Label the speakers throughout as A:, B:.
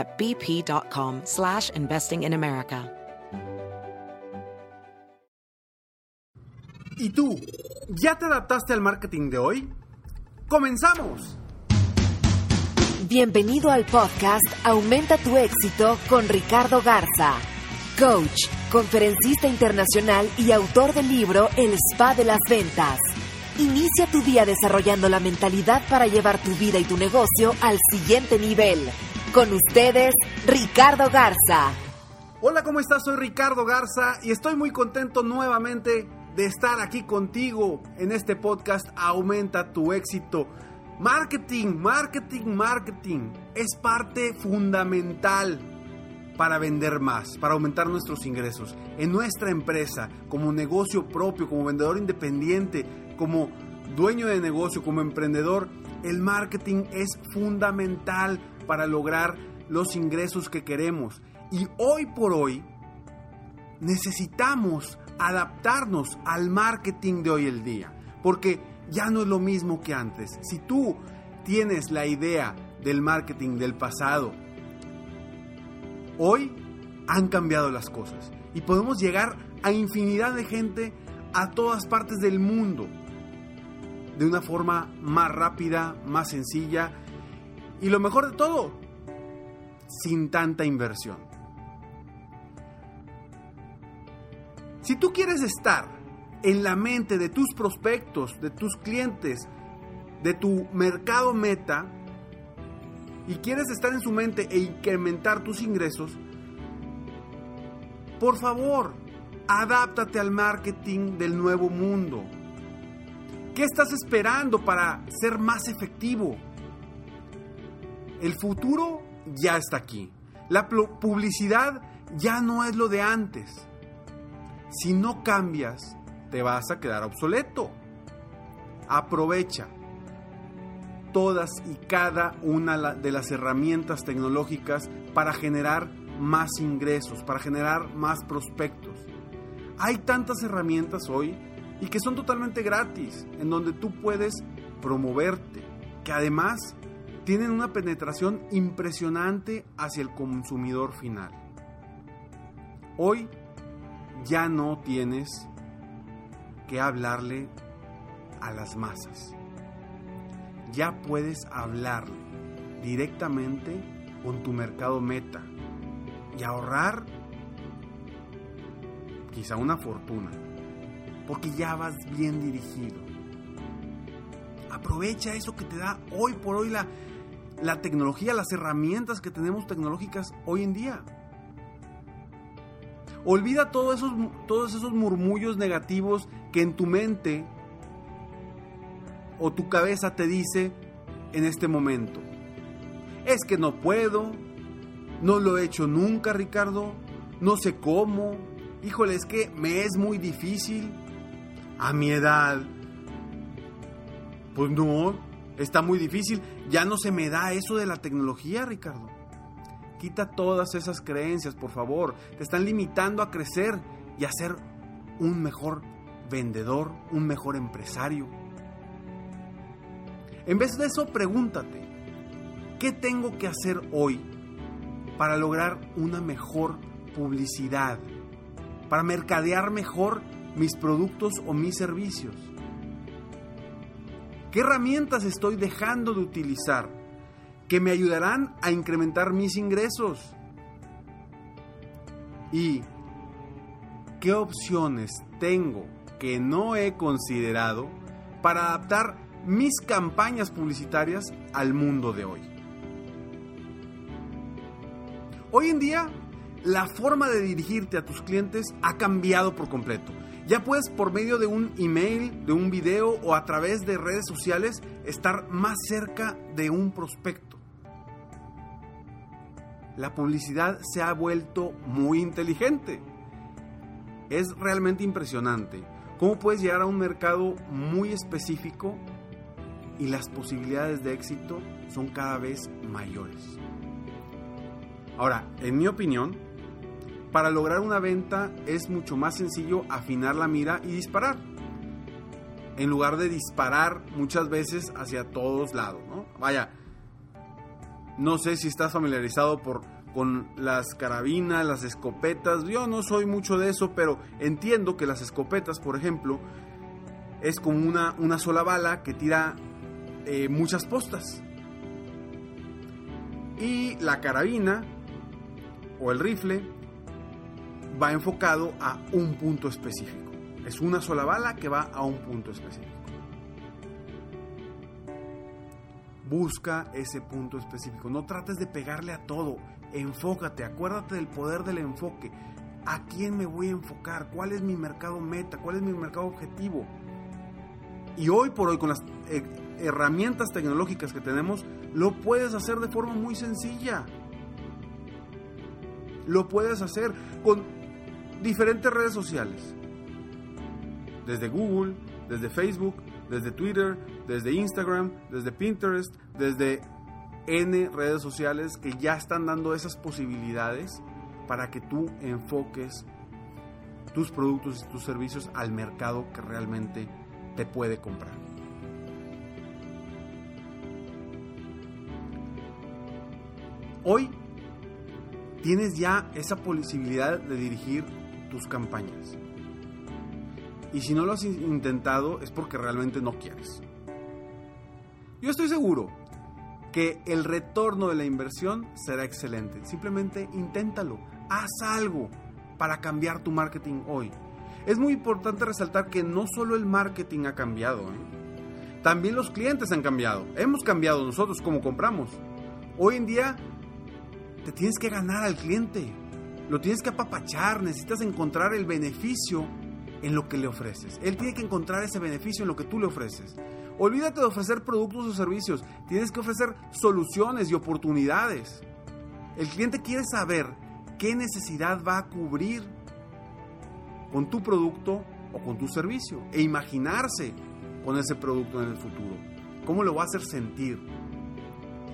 A: at bp.com slash investing in America.
B: ¿Y tú? ¿Ya te adaptaste al marketing de hoy? ¡Comenzamos!
C: Bienvenido al podcast Aumenta tu éxito con Ricardo Garza, coach, conferencista internacional y autor del libro El Spa de las Ventas. Inicia tu día desarrollando la mentalidad para llevar tu vida y tu negocio al siguiente nivel. Con ustedes, Ricardo Garza.
B: Hola, ¿cómo estás? Soy Ricardo Garza y estoy muy contento nuevamente de estar aquí contigo en este podcast Aumenta tu éxito. Marketing, marketing, marketing es parte fundamental para vender más, para aumentar nuestros ingresos. En nuestra empresa, como negocio propio, como vendedor independiente, como dueño de negocio, como emprendedor, el marketing es fundamental para lograr los ingresos que queremos. Y hoy por hoy necesitamos adaptarnos al marketing de hoy el día, porque ya no es lo mismo que antes. Si tú tienes la idea del marketing del pasado, hoy han cambiado las cosas y podemos llegar a infinidad de gente a todas partes del mundo de una forma más rápida, más sencilla y lo mejor de todo, sin tanta inversión. Si tú quieres estar en la mente de tus prospectos, de tus clientes, de tu mercado meta, y quieres estar en su mente e incrementar tus ingresos, por favor, adáptate al marketing del nuevo mundo. ¿Qué estás esperando para ser más efectivo? El futuro ya está aquí. La publicidad ya no es lo de antes. Si no cambias, te vas a quedar obsoleto. Aprovecha todas y cada una de las herramientas tecnológicas para generar más ingresos, para generar más prospectos. Hay tantas herramientas hoy y que son totalmente gratis, en donde tú puedes promoverte, que además tienen una penetración impresionante hacia el consumidor final. Hoy ya no tienes que hablarle a las masas. Ya puedes hablarle directamente con tu mercado meta y ahorrar quizá una fortuna, porque ya vas bien dirigido. Aprovecha eso que te da hoy por hoy la, la tecnología, las herramientas que tenemos tecnológicas hoy en día. Olvida todos esos, todos esos murmullos negativos que en tu mente o tu cabeza te dice en este momento. Es que no puedo, no lo he hecho nunca, Ricardo, no sé cómo, híjole, es que me es muy difícil. A mi edad, pues no, está muy difícil. Ya no se me da eso de la tecnología, Ricardo. Quita todas esas creencias, por favor. Te están limitando a crecer y a ser un mejor vendedor, un mejor empresario. En vez de eso, pregúntate, ¿qué tengo que hacer hoy para lograr una mejor publicidad? Para mercadear mejor mis productos o mis servicios. ¿Qué herramientas estoy dejando de utilizar que me ayudarán a incrementar mis ingresos. Y qué opciones tengo que no he considerado para adaptar mis campañas publicitarias al mundo de hoy. Hoy en día, la forma de dirigirte a tus clientes ha cambiado por completo. Ya puedes por medio de un email, de un video o a través de redes sociales estar más cerca de un prospecto. La publicidad se ha vuelto muy inteligente. Es realmente impresionante cómo puedes llegar a un mercado muy específico y las posibilidades de éxito son cada vez mayores. Ahora, en mi opinión, para lograr una venta es mucho más sencillo afinar la mira y disparar. En lugar de disparar muchas veces hacia todos lados, ¿no? Vaya, no sé si estás familiarizado por, con las carabinas, las escopetas. Yo no soy mucho de eso, pero entiendo que las escopetas, por ejemplo, es como una, una sola bala que tira eh, muchas postas. Y la carabina o el rifle va enfocado a un punto específico. Es una sola bala que va a un punto específico. Busca ese punto específico. No trates de pegarle a todo. Enfócate. Acuérdate del poder del enfoque. ¿A quién me voy a enfocar? ¿Cuál es mi mercado meta? ¿Cuál es mi mercado objetivo? Y hoy por hoy, con las eh, herramientas tecnológicas que tenemos, lo puedes hacer de forma muy sencilla. Lo puedes hacer con diferentes redes sociales. Desde Google, desde Facebook, desde Twitter, desde Instagram, desde Pinterest, desde N redes sociales que ya están dando esas posibilidades para que tú enfoques tus productos y tus servicios al mercado que realmente te puede comprar. Hoy tienes ya esa posibilidad de dirigir tus campañas. Y si no lo has intentado es porque realmente no quieres. Yo estoy seguro que el retorno de la inversión será excelente. Simplemente inténtalo. Haz algo para cambiar tu marketing hoy. Es muy importante resaltar que no solo el marketing ha cambiado, ¿eh? también los clientes han cambiado. Hemos cambiado nosotros como compramos. Hoy en día te tienes que ganar al cliente. Lo tienes que apapachar, necesitas encontrar el beneficio en lo que le ofreces. Él tiene que encontrar ese beneficio en lo que tú le ofreces. Olvídate de ofrecer productos o servicios, tienes que ofrecer soluciones y oportunidades. El cliente quiere saber qué necesidad va a cubrir con tu producto o con tu servicio e imaginarse con ese producto en el futuro. ¿Cómo lo va a hacer sentir?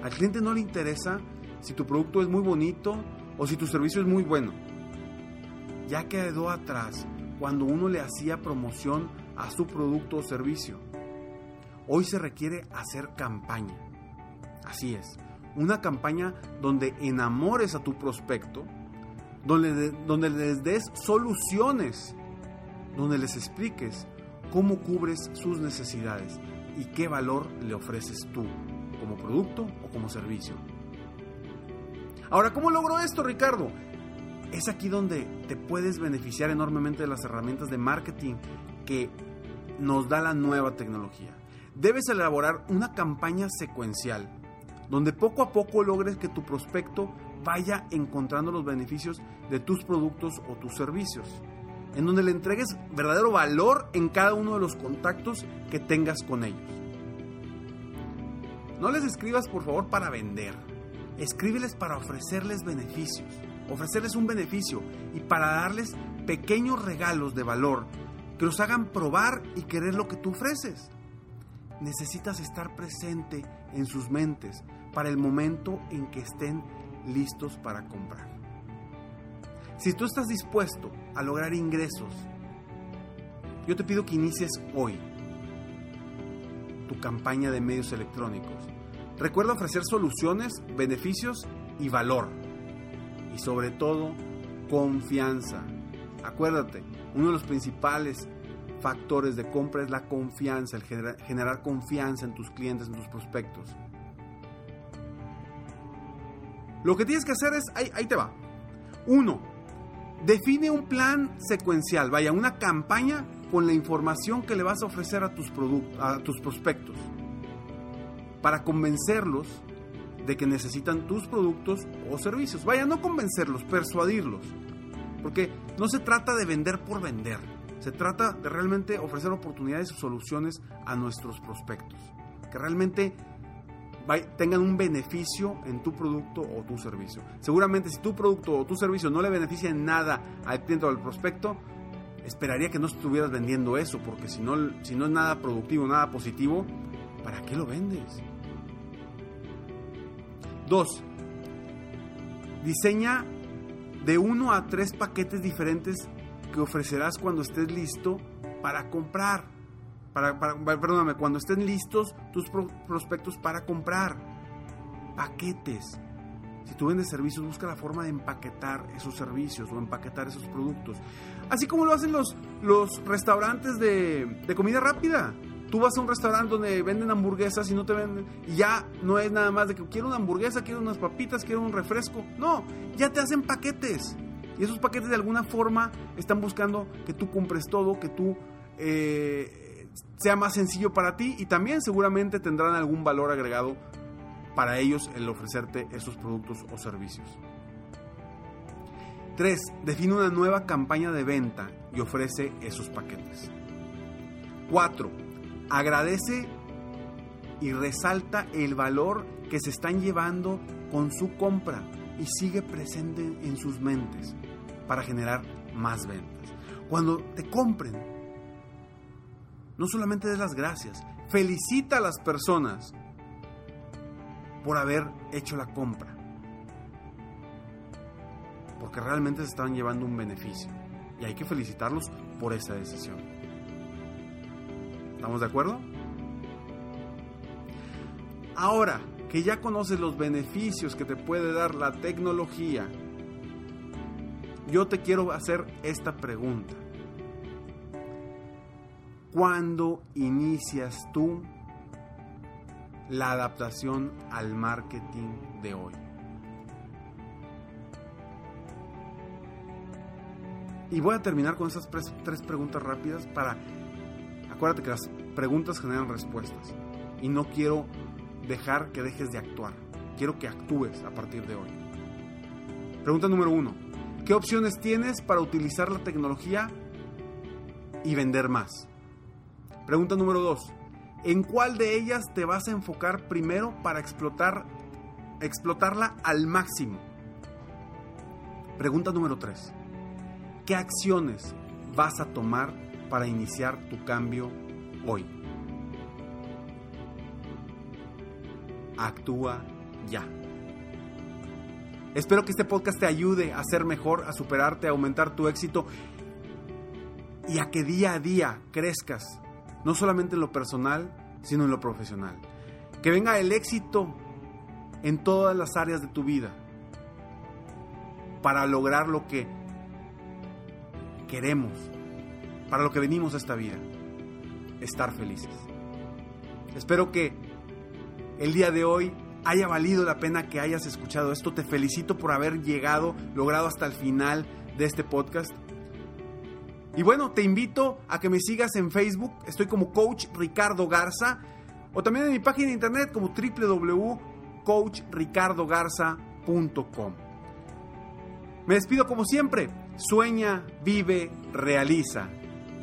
B: Al cliente no le interesa si tu producto es muy bonito o si tu servicio es muy bueno. Ya quedó atrás cuando uno le hacía promoción a su producto o servicio. Hoy se requiere hacer campaña. Así es, una campaña donde enamores a tu prospecto, donde, donde les des soluciones, donde les expliques cómo cubres sus necesidades y qué valor le ofreces tú como producto o como servicio. Ahora, ¿cómo logro esto, Ricardo? Es aquí donde te puedes beneficiar enormemente de las herramientas de marketing que nos da la nueva tecnología. Debes elaborar una campaña secuencial donde poco a poco logres que tu prospecto vaya encontrando los beneficios de tus productos o tus servicios, en donde le entregues verdadero valor en cada uno de los contactos que tengas con ellos. No les escribas por favor para vender, Escríbeles para ofrecerles beneficios, ofrecerles un beneficio y para darles pequeños regalos de valor que los hagan probar y querer lo que tú ofreces. Necesitas estar presente en sus mentes para el momento en que estén listos para comprar. Si tú estás dispuesto a lograr ingresos, yo te pido que inicies hoy tu campaña de medios electrónicos Recuerda ofrecer soluciones, beneficios y valor. Y sobre todo, confianza. Acuérdate, uno de los principales factores de compra es la confianza, el generar, confianza en tus clientes, en tus prospectos. Lo que tienes que hacer es, ahí, te va. Uno, Define un plan secuencial, vaya, una campaña con la información que le vas a ofrecer a tus, a tus prospectos para convencerlos de que necesitan tus productos o servicios. Vaya, no convencerlos, persuadirlos. Porque no se trata de vender por vender. Se trata de realmente ofrecer oportunidades y soluciones a nuestros prospectos. Que realmente tengan un beneficio en tu producto o tu servicio. Seguramente si tu producto o tu servicio no le beneficia en nada al cliente o al prospecto, esperaría que no estuvieras vendiendo eso, porque si no, si no es nada productivo, nada positivo, ¿para qué lo vendes? Dos, diseña de uno a tres paquetes diferentes que ofrecerás cuando estés listo para comprar perdóname, cuando estén listos tus prospectos para comprar paquetes. Si tú vendes servicios, busca la forma de empaquetar esos servicios o empaquetar esos productos. Así como lo hacen los, los restaurantes de, de comida rápida. Tú vas a un restaurante donde venden hamburguesas y no te venden. Y ya no es nada más de que quiero una hamburguesa, quiero unas papitas, quiero un refresco. No, ya te hacen paquetes. Y esos paquetes de alguna forma están buscando que tú compres todo, que tú eh, sea más sencillo para ti y también seguramente tendrán algún valor agregado para ellos el ofrecerte esos productos o servicios. 3. Define una nueva campaña de venta y ofrece esos paquetes. 4. Agradece y resalta el valor que se están llevando con su compra y sigue presente en sus mentes para generar más ventas. Cuando te compren, no solamente des las gracias, felicita a las personas por haber hecho la compra. Porque realmente se estaban llevando un beneficio. Y hay que felicitarlos por esa decisión. ¿Estamos de acuerdo? Ahora que ya conoces los beneficios que te puede dar la tecnología, yo te quiero hacer esta pregunta. ¿Cuándo inicias tú la adaptación al marketing de hoy? Y voy a terminar con esas tres preguntas rápidas para... Acuérdate que las preguntas generan respuestas. Y no quiero dejar que dejes de actuar. Quiero que actúes a partir de hoy. Pregunta número uno. ¿Qué opciones tienes para utilizar la tecnología y vender más? Pregunta número 2. ¿En cuál de ellas te vas a enfocar primero para explotar, explotarla al máximo? Pregunta número 3. ¿Qué acciones vas a tomar para iniciar tu cambio hoy? Actúa ya. Espero que este podcast te ayude a ser mejor, a superarte, a aumentar tu éxito y a que día a día crezcas no solamente en lo personal, sino en lo profesional. Que venga el éxito en todas las áreas de tu vida para lograr lo que queremos, para lo que venimos a esta vida, estar felices. Espero que el día de hoy haya valido la pena que hayas escuchado esto. Te felicito por haber llegado, logrado hasta el final de este podcast. Y bueno, te invito a que me sigas en Facebook, estoy como Coach Ricardo Garza, o también en mi página de internet como www.coachricardogarza.com. Me despido como siempre, sueña, vive, realiza.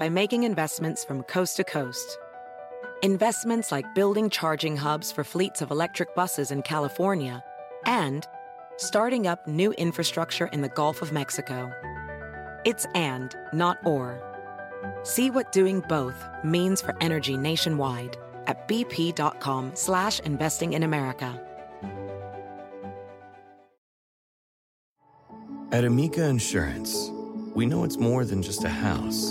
A: by making investments from coast to coast. Investments like building charging hubs for fleets of electric buses in California and starting up new infrastructure in the Gulf of Mexico. It's and, not or. See what doing both means for energy nationwide at bp.com slash investing in America.
D: At Amica Insurance, we know it's more than just a house.